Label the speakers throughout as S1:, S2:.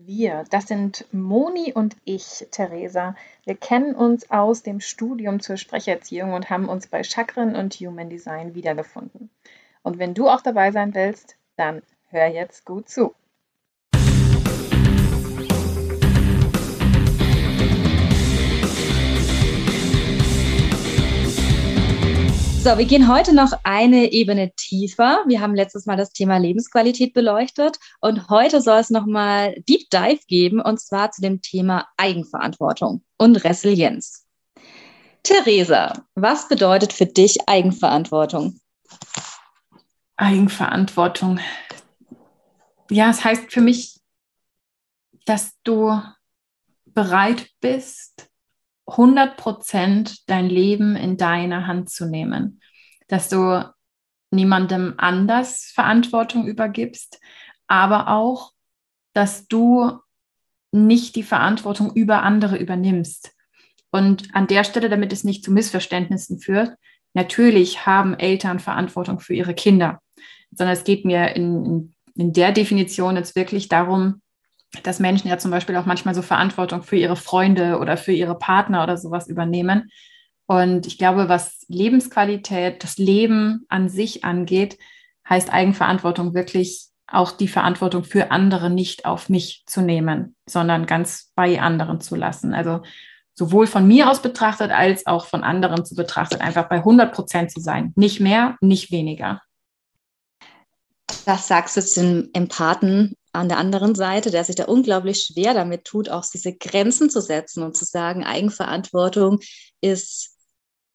S1: Wir, das sind Moni und ich, Theresa. Wir kennen uns aus dem Studium zur Sprecherziehung und haben uns bei Chakren und Human Design wiedergefunden. Und wenn du auch dabei sein willst, dann hör jetzt gut zu.
S2: So, wir gehen heute noch eine Ebene tiefer. Wir haben letztes Mal das Thema Lebensqualität beleuchtet und heute soll es nochmal Deep Dive geben und zwar zu dem Thema Eigenverantwortung und Resilienz. Theresa, was bedeutet für dich Eigenverantwortung?
S1: Eigenverantwortung. Ja, es heißt für mich, dass du bereit bist, 100 Prozent dein Leben in deine Hand zu nehmen, dass du niemandem anders Verantwortung übergibst, aber auch, dass du nicht die Verantwortung über andere übernimmst. Und an der Stelle, damit es nicht zu Missverständnissen führt, natürlich haben Eltern Verantwortung für ihre Kinder, sondern es geht mir in, in, in der Definition jetzt wirklich darum, dass Menschen ja zum Beispiel auch manchmal so Verantwortung für ihre Freunde oder für ihre Partner oder sowas übernehmen. Und ich glaube, was Lebensqualität, das Leben an sich angeht, heißt Eigenverantwortung wirklich auch die Verantwortung für andere nicht auf mich zu nehmen, sondern ganz bei anderen zu lassen. Also sowohl von mir aus betrachtet als auch von anderen zu betrachtet, einfach bei 100 Prozent zu sein. Nicht mehr, nicht weniger.
S2: Was sagst du zu den Empathen an der anderen Seite, der sich da unglaublich schwer damit tut, auch diese Grenzen zu setzen und zu sagen, Eigenverantwortung ist,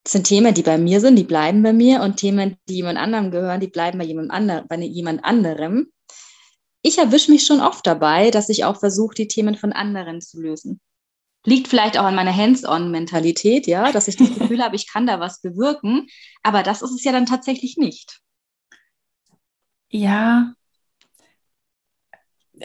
S2: sind Themen, die bei mir sind, die bleiben bei mir und Themen, die jemand anderem gehören, die bleiben bei jemand, ander, bei jemand anderem. Ich erwische mich schon oft dabei, dass ich auch versuche, die Themen von anderen zu lösen. Liegt vielleicht auch an meiner Hands-on-Mentalität, ja, dass ich das Gefühl habe, ich kann da was bewirken, aber das ist es ja dann tatsächlich nicht.
S1: Ja,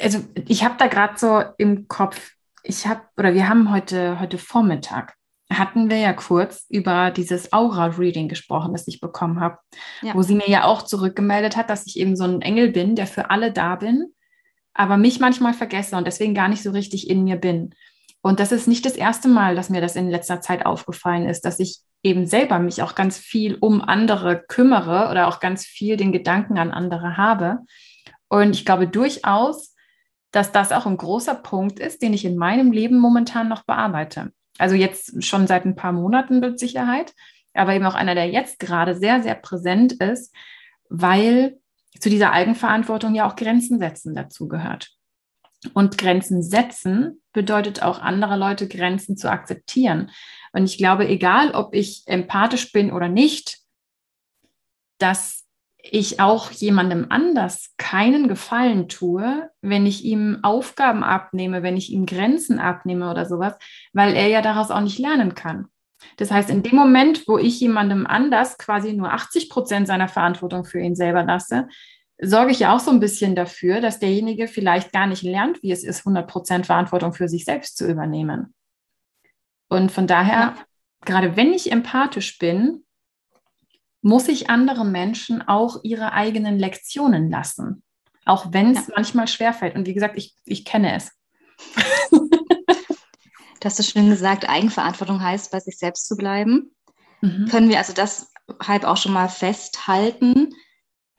S1: also ich habe da gerade so im Kopf, ich habe, oder wir haben heute, heute Vormittag, hatten wir ja kurz über dieses Aura-Reading gesprochen, das ich bekommen habe, ja. wo sie mir ja auch zurückgemeldet hat, dass ich eben so ein Engel bin, der für alle da bin, aber mich manchmal vergesse und deswegen gar nicht so richtig in mir bin. Und das ist nicht das erste Mal, dass mir das in letzter Zeit aufgefallen ist, dass ich eben selber mich auch ganz viel um andere kümmere oder auch ganz viel den Gedanken an andere habe. Und ich glaube durchaus, dass das auch ein großer Punkt ist, den ich in meinem Leben momentan noch bearbeite. Also jetzt schon seit ein paar Monaten mit Sicherheit, aber eben auch einer, der jetzt gerade sehr, sehr präsent ist, weil zu dieser Eigenverantwortung ja auch Grenzen setzen dazu gehört. Und Grenzen setzen bedeutet auch, andere Leute Grenzen zu akzeptieren. Und ich glaube, egal ob ich empathisch bin oder nicht, dass ich auch jemandem anders keinen Gefallen tue, wenn ich ihm Aufgaben abnehme, wenn ich ihm Grenzen abnehme oder sowas, weil er ja daraus auch nicht lernen kann. Das heißt, in dem Moment, wo ich jemandem anders quasi nur 80 Prozent seiner Verantwortung für ihn selber lasse, sorge ich ja auch so ein bisschen dafür, dass derjenige vielleicht gar nicht lernt, wie es ist, 100 Prozent Verantwortung für sich selbst zu übernehmen. Und von daher, ja. gerade wenn ich empathisch bin, muss ich andere Menschen auch ihre eigenen Lektionen lassen. Auch wenn es ja. manchmal schwerfällt. Und wie gesagt, ich, ich kenne es.
S2: Du hast du schön gesagt, Eigenverantwortung heißt, bei sich selbst zu bleiben. Mhm. Können wir also das halb auch schon mal festhalten?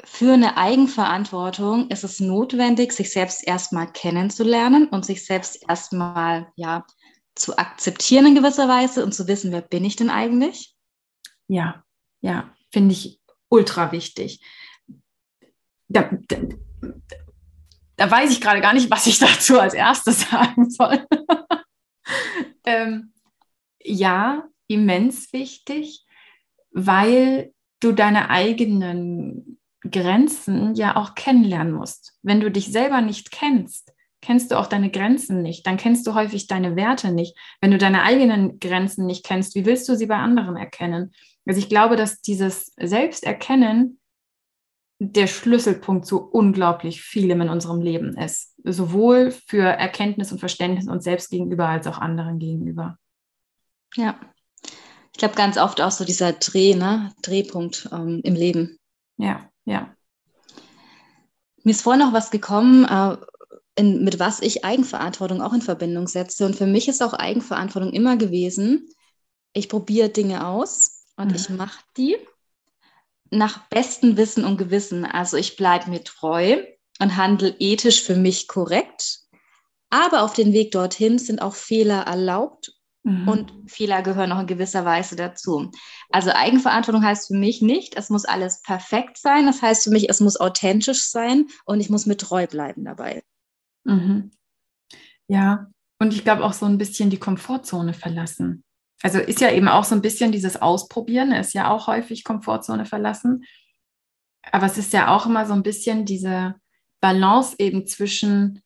S2: Für eine Eigenverantwortung ist es notwendig, sich selbst erstmal kennenzulernen und sich selbst erstmal ja, zu akzeptieren in gewisser Weise und zu wissen, wer bin ich denn eigentlich?
S1: Ja, ja finde ich ultra wichtig. Da, da, da, weiß ich gerade gar nicht, was ich dazu als erstes sagen soll. ähm, ja, immens wichtig, weil du deine eigenen Grenzen ja auch kennenlernen musst. Wenn du dich selber nicht kennst, kennst du auch deine Grenzen nicht. Dann kennst du häufig deine Werte nicht. Wenn du deine eigenen Grenzen nicht kennst, wie willst du sie bei anderen erkennen? Also ich glaube, dass dieses Selbsterkennen der Schlüsselpunkt zu unglaublich vielem in unserem Leben ist. Sowohl für Erkenntnis und Verständnis uns selbst gegenüber als auch anderen gegenüber.
S2: Ja. Ich glaube, ganz oft auch so dieser Dreh, ne? Drehpunkt ähm, im Leben.
S1: Ja, ja.
S2: Mir ist vorhin noch was gekommen, äh, in, mit was ich Eigenverantwortung auch in Verbindung setze. Und für mich ist auch Eigenverantwortung immer gewesen, ich probiere Dinge aus und mhm. ich mache die nach bestem Wissen und Gewissen. Also ich bleibe mir treu und handle ethisch für mich korrekt. Aber auf dem Weg dorthin sind auch Fehler erlaubt mhm. und Fehler gehören auch in gewisser Weise dazu. Also Eigenverantwortung heißt für mich nicht, es muss alles perfekt sein. Das heißt für mich, es muss authentisch sein und ich muss mir treu bleiben dabei.
S1: Mhm. Ja, und ich glaube auch so ein bisschen die Komfortzone verlassen. Also ist ja eben auch so ein bisschen dieses Ausprobieren, ist ja auch häufig Komfortzone verlassen. Aber es ist ja auch immer so ein bisschen diese Balance eben zwischen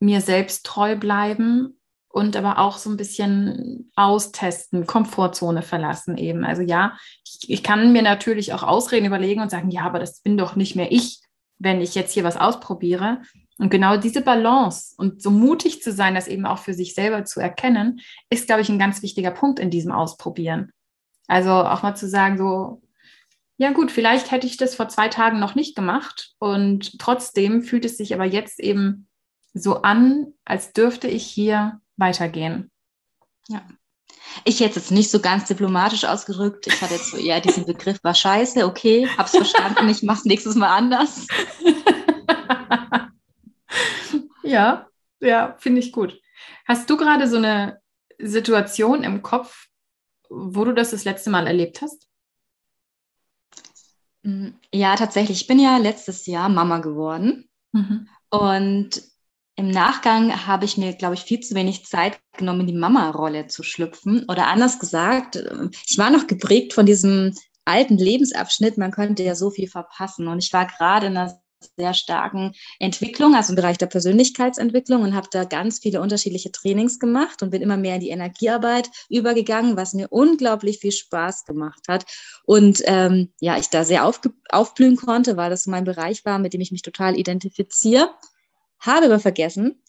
S1: mir selbst treu bleiben und aber auch so ein bisschen austesten, Komfortzone verlassen eben. Also ja, ich, ich, kann mir natürlich auch Ausreden überlegen und sagen, ja, aber das bin doch nicht mehr ich, wenn ich jetzt hier was ausprobiere. Und genau diese Balance und so mutig zu sein, das eben auch für sich selber zu erkennen, ist, glaube ich, ein ganz wichtiger Punkt in diesem Ausprobieren. Also auch mal zu sagen, so, ja gut, vielleicht hätte ich das vor zwei Tagen noch nicht gemacht und trotzdem fühlt es sich aber jetzt eben so an, als dürfte ich hier weitergehen.
S2: Ja. Ich hätte es nicht so ganz diplomatisch ausgedrückt. Ich hatte jetzt so eher diesen Begriff, war scheiße, okay, hab's verstanden, ich mach's nächstes Mal anders.
S1: Ja, ja, finde ich gut. Hast du gerade so eine Situation im Kopf, wo du das das letzte Mal erlebt hast?
S2: Mm, ja, tatsächlich. Ich bin ja letztes Jahr Mama geworden. Mhm. Und im Nachgang habe ich mir, glaube ich, viel zu wenig Zeit genommen, in die Mama-Rolle zu schlüpfen. Oder anders gesagt, ich war noch geprägt von diesem alten Lebensabschnitt, man könnte ja so viel verpassen. Und ich war gerade in einer sehr starken Entwicklung, also im Bereich der Persönlichkeitsentwicklung und habe da ganz viele unterschiedliche Trainings gemacht und bin immer mehr in die Energiearbeit übergegangen, was mir unglaublich viel Spaß gemacht hat. Und ähm, ja, ich da sehr aufblühen konnte, weil das mein Bereich war, mit dem ich mich total identifiziere. Habe aber vergessen,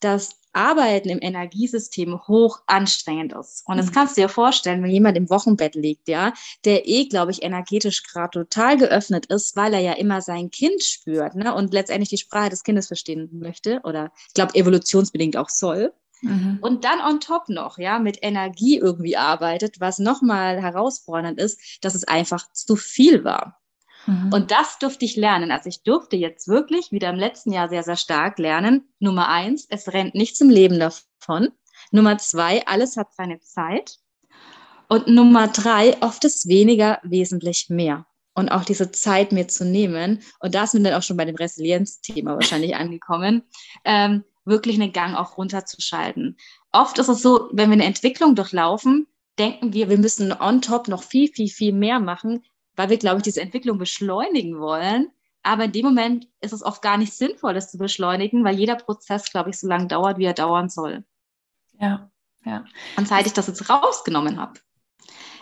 S2: dass Arbeiten im Energiesystem hoch anstrengend ist. Und das mhm. kannst du dir vorstellen, wenn jemand im Wochenbett liegt, ja, der eh, glaube ich, energetisch gerade total geöffnet ist, weil er ja immer sein Kind spürt ne, und letztendlich die Sprache des Kindes verstehen möchte oder ich glaube evolutionsbedingt auch soll. Mhm. Und dann on top noch, ja, mit Energie irgendwie arbeitet, was nochmal herausfordernd ist, dass es einfach zu viel war. Mhm. Und das durfte ich lernen. Also ich durfte jetzt wirklich wieder im letzten Jahr sehr, sehr stark lernen. Nummer eins, es rennt nichts im Leben davon. Nummer zwei, alles hat seine Zeit. Und Nummer drei, oft ist weniger wesentlich mehr. Und auch diese Zeit mir zu nehmen, und da sind wir dann auch schon bei dem Resilienz-Thema wahrscheinlich angekommen, ähm, wirklich einen Gang auch runterzuschalten. Oft ist es so, wenn wir eine Entwicklung durchlaufen, denken wir, wir müssen on top noch viel, viel, viel mehr machen, weil wir, glaube ich, diese Entwicklung beschleunigen wollen. Aber in dem Moment ist es oft gar nicht sinnvoll, das zu beschleunigen, weil jeder Prozess, glaube ich, so lange dauert, wie er dauern soll.
S1: Ja, ja.
S2: Und seit ich das jetzt rausgenommen habe,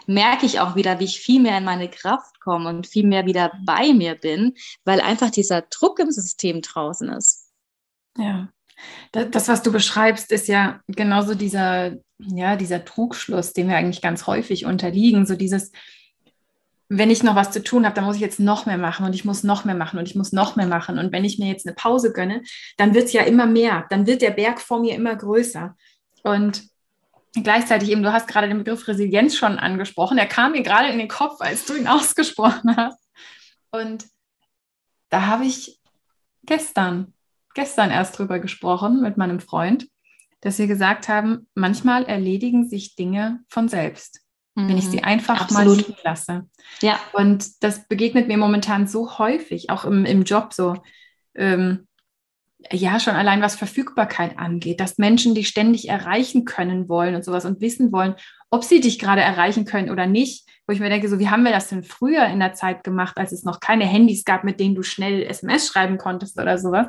S2: merke ich auch wieder, wie ich viel mehr in meine Kraft komme und viel mehr wieder bei mir bin, weil einfach dieser Druck im System draußen ist.
S1: Ja. Das, was du beschreibst, ist ja genauso dieser, ja, dieser Trugschluss, dem wir eigentlich ganz häufig unterliegen. So dieses, wenn ich noch was zu tun habe, dann muss ich jetzt noch mehr machen und ich muss noch mehr machen und ich muss noch mehr machen. Und wenn ich mir jetzt eine Pause gönne, dann wird es ja immer mehr. Dann wird der Berg vor mir immer größer. Und gleichzeitig eben, du hast gerade den Begriff Resilienz schon angesprochen. Er kam mir gerade in den Kopf, als du ihn ausgesprochen hast. Und da habe ich gestern, gestern erst drüber gesprochen mit meinem Freund, dass wir gesagt haben, manchmal erledigen sich Dinge von selbst. Wenn ich sie mhm. einfach Absolut. mal liegen lasse. Ja. Und das begegnet mir momentan so häufig, auch im, im Job so. Ähm, ja, schon allein was Verfügbarkeit angeht, dass Menschen dich ständig erreichen können wollen und sowas und wissen wollen, ob sie dich gerade erreichen können oder nicht. Wo ich mir denke, so wie haben wir das denn früher in der Zeit gemacht, als es noch keine Handys gab, mit denen du schnell SMS schreiben konntest oder sowas.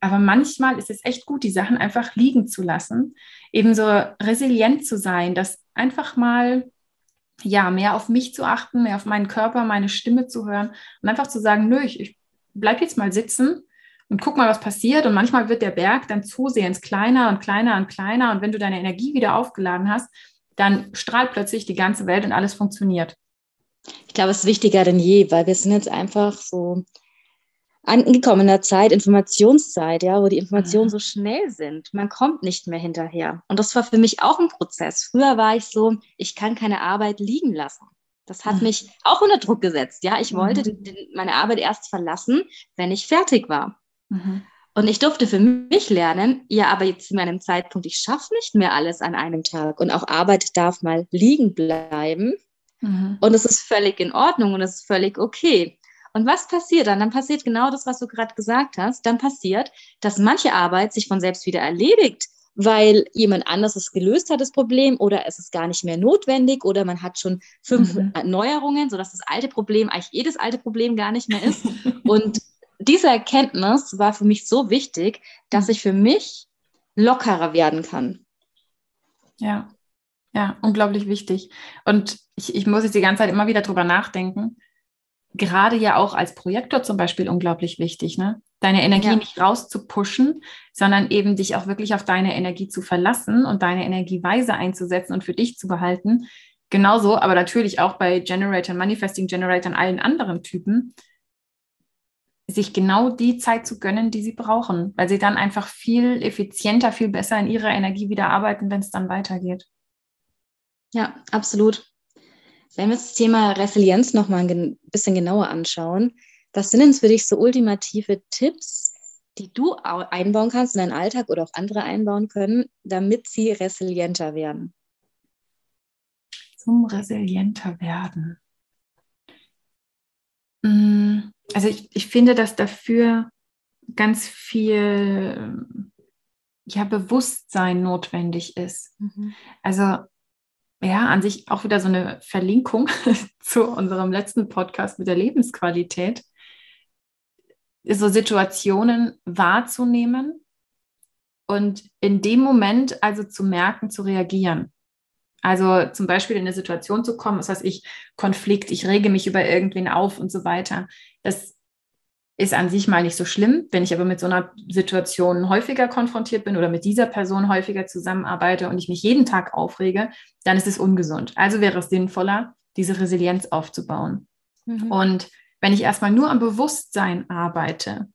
S1: Aber manchmal ist es echt gut, die Sachen einfach liegen zu lassen, ebenso resilient zu sein, dass einfach mal ja, mehr auf mich zu achten, mehr auf meinen Körper, meine Stimme zu hören und einfach zu sagen, nö, ich, ich bleib jetzt mal sitzen und guck mal, was passiert. Und manchmal wird der Berg dann zusehends kleiner und kleiner und kleiner. Und wenn du deine Energie wieder aufgeladen hast, dann strahlt plötzlich die ganze Welt und alles funktioniert.
S2: Ich glaube, es ist wichtiger denn je, weil wir sind jetzt einfach so angekommen in der Zeit, Informationszeit, ja, wo die Informationen mhm. so schnell sind. Man kommt nicht mehr hinterher. Und das war für mich auch ein Prozess. Früher war ich so, ich kann keine Arbeit liegen lassen. Das hat mhm. mich auch unter Druck gesetzt. Ja, ich wollte mhm. den, meine Arbeit erst verlassen, wenn ich fertig war. Mhm. Und ich durfte für mich lernen, ja, aber jetzt zu meinem Zeitpunkt, ich schaffe nicht mehr alles an einem Tag. Und auch Arbeit darf mal liegen bleiben. Mhm. Und es ist völlig in Ordnung und es ist völlig okay. Und was passiert dann? Dann passiert genau das, was du gerade gesagt hast. Dann passiert, dass manche Arbeit sich von selbst wieder erledigt, weil jemand anders es gelöst hat, das Problem, oder es ist gar nicht mehr notwendig, oder man hat schon fünf mhm. Neuerungen, sodass das alte Problem eigentlich eh das alte Problem gar nicht mehr ist. Und diese Erkenntnis war für mich so wichtig, dass ich für mich lockerer werden kann.
S1: Ja, ja, unglaublich wichtig. Und ich, ich muss jetzt die ganze Zeit immer wieder drüber nachdenken, gerade ja auch als Projektor zum Beispiel unglaublich wichtig, ne? Deine Energie ja. nicht rauszupushen, sondern eben dich auch wirklich auf deine Energie zu verlassen und deine Energie weise einzusetzen und für dich zu behalten. Genauso, aber natürlich auch bei Generator, Manifesting Generator und allen anderen Typen, sich genau die Zeit zu gönnen, die sie brauchen, weil sie dann einfach viel effizienter, viel besser in ihrer Energie wieder arbeiten, wenn es dann weitergeht.
S2: Ja, absolut. Wenn wir das Thema Resilienz noch mal ein bisschen genauer anschauen, was sind denn für dich so ultimative Tipps, die du einbauen kannst in deinen Alltag oder auch andere einbauen können, damit sie resilienter werden?
S1: Zum resilienter werden. Mm, also ich, ich finde, dass dafür ganz viel ja, Bewusstsein notwendig ist. Mhm. Also ja, an sich auch wieder so eine Verlinkung zu unserem letzten Podcast mit der Lebensqualität, so Situationen wahrzunehmen und in dem Moment also zu merken, zu reagieren. Also zum Beispiel in eine Situation zu kommen, das heißt ich Konflikt, ich rege mich über irgendwen auf und so weiter. Das ist an sich mal nicht so schlimm. Wenn ich aber mit so einer Situation häufiger konfrontiert bin oder mit dieser Person häufiger zusammenarbeite und ich mich jeden Tag aufrege, dann ist es ungesund. Also wäre es sinnvoller, diese Resilienz aufzubauen. Mhm. Und wenn ich erstmal nur am Bewusstsein arbeite,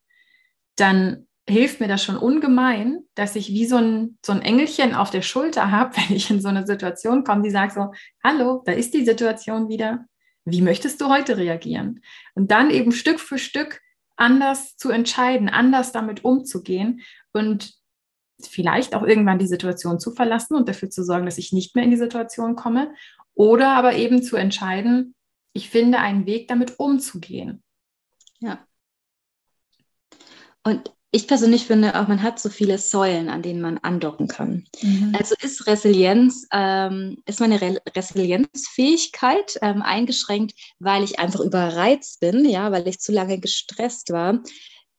S1: dann hilft mir das schon ungemein, dass ich wie so ein, so ein Engelchen auf der Schulter habe, wenn ich in so eine Situation komme, die sagt so, hallo, da ist die Situation wieder. Wie möchtest du heute reagieren? Und dann eben Stück für Stück anders zu entscheiden, anders damit umzugehen und vielleicht auch irgendwann die Situation zu verlassen und dafür zu sorgen, dass ich nicht mehr in die Situation komme oder aber eben zu entscheiden, ich finde einen Weg, damit umzugehen.
S2: Ja. Und ich persönlich finde auch, man hat so viele Säulen, an denen man andocken kann. Mhm. Also ist Resilienz, ähm, ist meine Re Resilienzfähigkeit ähm, eingeschränkt, weil ich einfach überreizt bin, ja, weil ich zu lange gestresst war.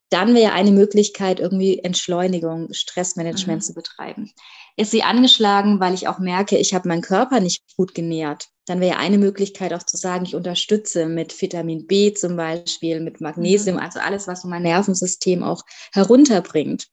S2: Dann wäre eine Möglichkeit, irgendwie Entschleunigung, Stressmanagement mhm. zu betreiben. Ist sie angeschlagen, weil ich auch merke, ich habe meinen Körper nicht gut genährt. Dann wäre eine Möglichkeit auch zu sagen, ich unterstütze mit Vitamin B zum Beispiel, mit Magnesium, mhm. also alles, was mein Nervensystem auch herunterbringt.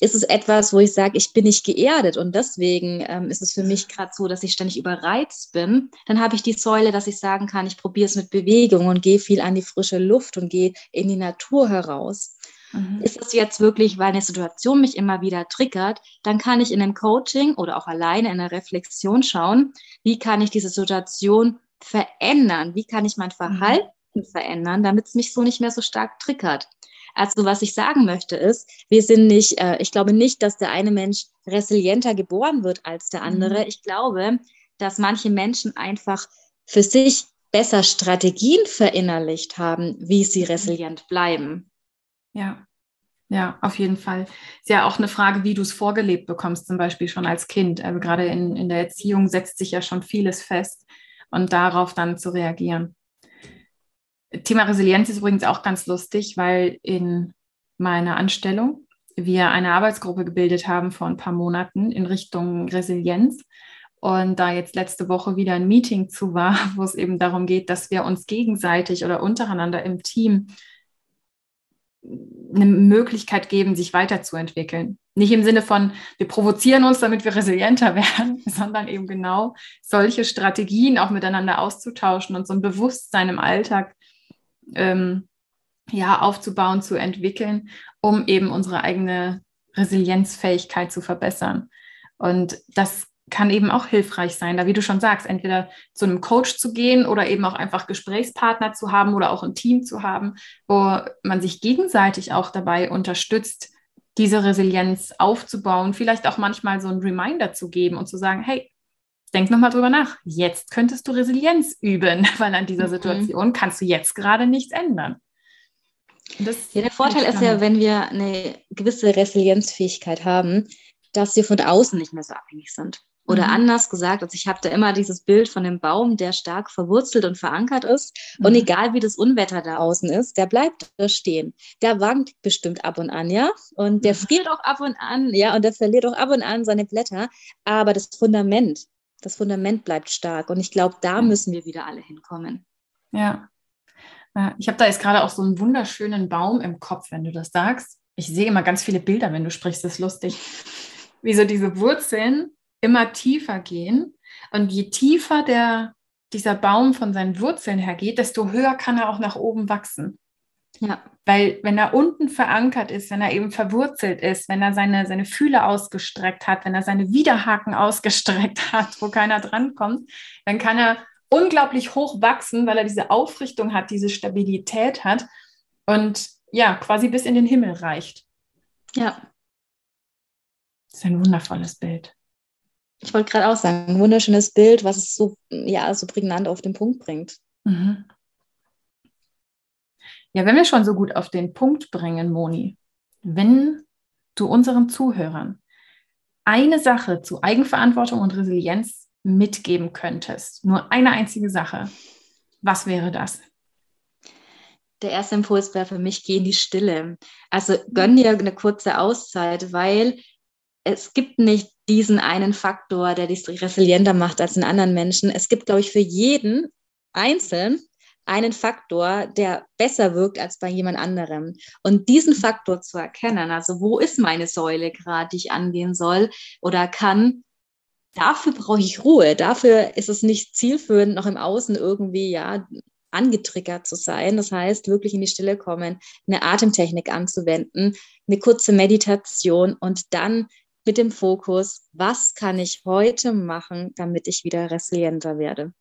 S2: Ist es etwas, wo ich sage, ich bin nicht geerdet und deswegen ähm, ist es für mich gerade so, dass ich ständig überreizt bin. Dann habe ich die Säule, dass ich sagen kann, ich probiere es mit Bewegung und gehe viel an die frische Luft und gehe in die Natur heraus. Mhm. Ist es jetzt wirklich, weil eine Situation mich immer wieder triggert, dann kann ich in einem Coaching oder auch alleine in einer Reflexion schauen, wie kann ich diese Situation verändern? Wie kann ich mein mhm. Verhalten mhm. verändern, damit es mich so nicht mehr so stark triggert? Also was ich sagen möchte ist, wir sind nicht, äh, ich glaube nicht, dass der eine Mensch resilienter geboren wird als der andere. Mhm. Ich glaube, dass manche Menschen einfach für sich besser Strategien verinnerlicht haben, wie sie mhm. resilient bleiben.
S1: Ja, ja, auf jeden Fall. Ist ja auch eine Frage, wie du es vorgelebt bekommst, zum Beispiel schon als Kind. Also gerade in, in der Erziehung setzt sich ja schon vieles fest und darauf dann zu reagieren. Thema Resilienz ist übrigens auch ganz lustig, weil in meiner Anstellung wir eine Arbeitsgruppe gebildet haben vor ein paar Monaten in Richtung Resilienz. Und da jetzt letzte Woche wieder ein Meeting zu war, wo es eben darum geht, dass wir uns gegenseitig oder untereinander im Team eine Möglichkeit geben, sich weiterzuentwickeln. Nicht im Sinne von, wir provozieren uns, damit wir resilienter werden, sondern eben genau solche Strategien auch miteinander auszutauschen und so ein Bewusstsein im Alltag ähm, ja, aufzubauen, zu entwickeln, um eben unsere eigene Resilienzfähigkeit zu verbessern. Und das kann eben auch hilfreich sein, da wie du schon sagst, entweder zu einem Coach zu gehen oder eben auch einfach Gesprächspartner zu haben oder auch ein Team zu haben, wo man sich gegenseitig auch dabei unterstützt, diese Resilienz aufzubauen, vielleicht auch manchmal so einen Reminder zu geben und zu sagen, hey, denk nochmal drüber nach. Jetzt könntest du Resilienz üben, weil an dieser mhm. Situation kannst du jetzt gerade nichts ändern.
S2: ja, der Vorteil ist ja, wenn wir eine gewisse Resilienzfähigkeit haben, dass wir von außen nicht mehr so abhängig sind. Oder mhm. anders gesagt, also ich habe da immer dieses Bild von dem Baum, der stark verwurzelt und verankert ist. Mhm. Und egal wie das Unwetter da außen ist, der bleibt da stehen. Der wankt bestimmt ab und an, ja. Und der mhm. friert auch ab und an, ja. Und der verliert auch ab und an seine Blätter. Aber das Fundament, das Fundament bleibt stark. Und ich glaube, da müssen wir wieder alle hinkommen.
S1: Ja. Ich habe da jetzt gerade auch so einen wunderschönen Baum im Kopf, wenn du das sagst. Ich sehe immer ganz viele Bilder, wenn du sprichst, das ist lustig. Wie so diese Wurzeln immer tiefer gehen. Und je tiefer der, dieser Baum von seinen Wurzeln her geht, desto höher kann er auch nach oben wachsen. Ja. Weil wenn er unten verankert ist, wenn er eben verwurzelt ist, wenn er seine, seine Fühle ausgestreckt hat, wenn er seine Widerhaken ausgestreckt hat, wo keiner drankommt, dann kann er unglaublich hoch wachsen, weil er diese Aufrichtung hat, diese Stabilität hat und ja, quasi bis in den Himmel reicht. Ja. Das ist ein wundervolles Bild.
S2: Ich wollte gerade auch sagen, ein wunderschönes Bild, was es so, ja, so prägnant auf den Punkt bringt. Mhm.
S1: Ja, wenn wir schon so gut auf den Punkt bringen, Moni, wenn du unseren Zuhörern eine Sache zu Eigenverantwortung und Resilienz mitgeben könntest, nur eine einzige Sache, was wäre das?
S2: Der erste Impuls wäre für mich, geh in die Stille. Also gönn dir eine kurze Auszeit, weil es gibt nicht diesen einen Faktor, der dich resilienter macht als in anderen Menschen. Es gibt, glaube ich, für jeden einzeln einen Faktor, der besser wirkt als bei jemand anderem. Und diesen Faktor zu erkennen, also wo ist meine Säule gerade, die ich angehen soll oder kann, dafür brauche ich Ruhe. Dafür ist es nicht zielführend, noch im Außen irgendwie, ja, angetriggert zu sein. Das heißt, wirklich in die Stille kommen, eine Atemtechnik anzuwenden, eine kurze Meditation und dann mit dem Fokus, was kann ich heute machen, damit ich wieder resilienter werde.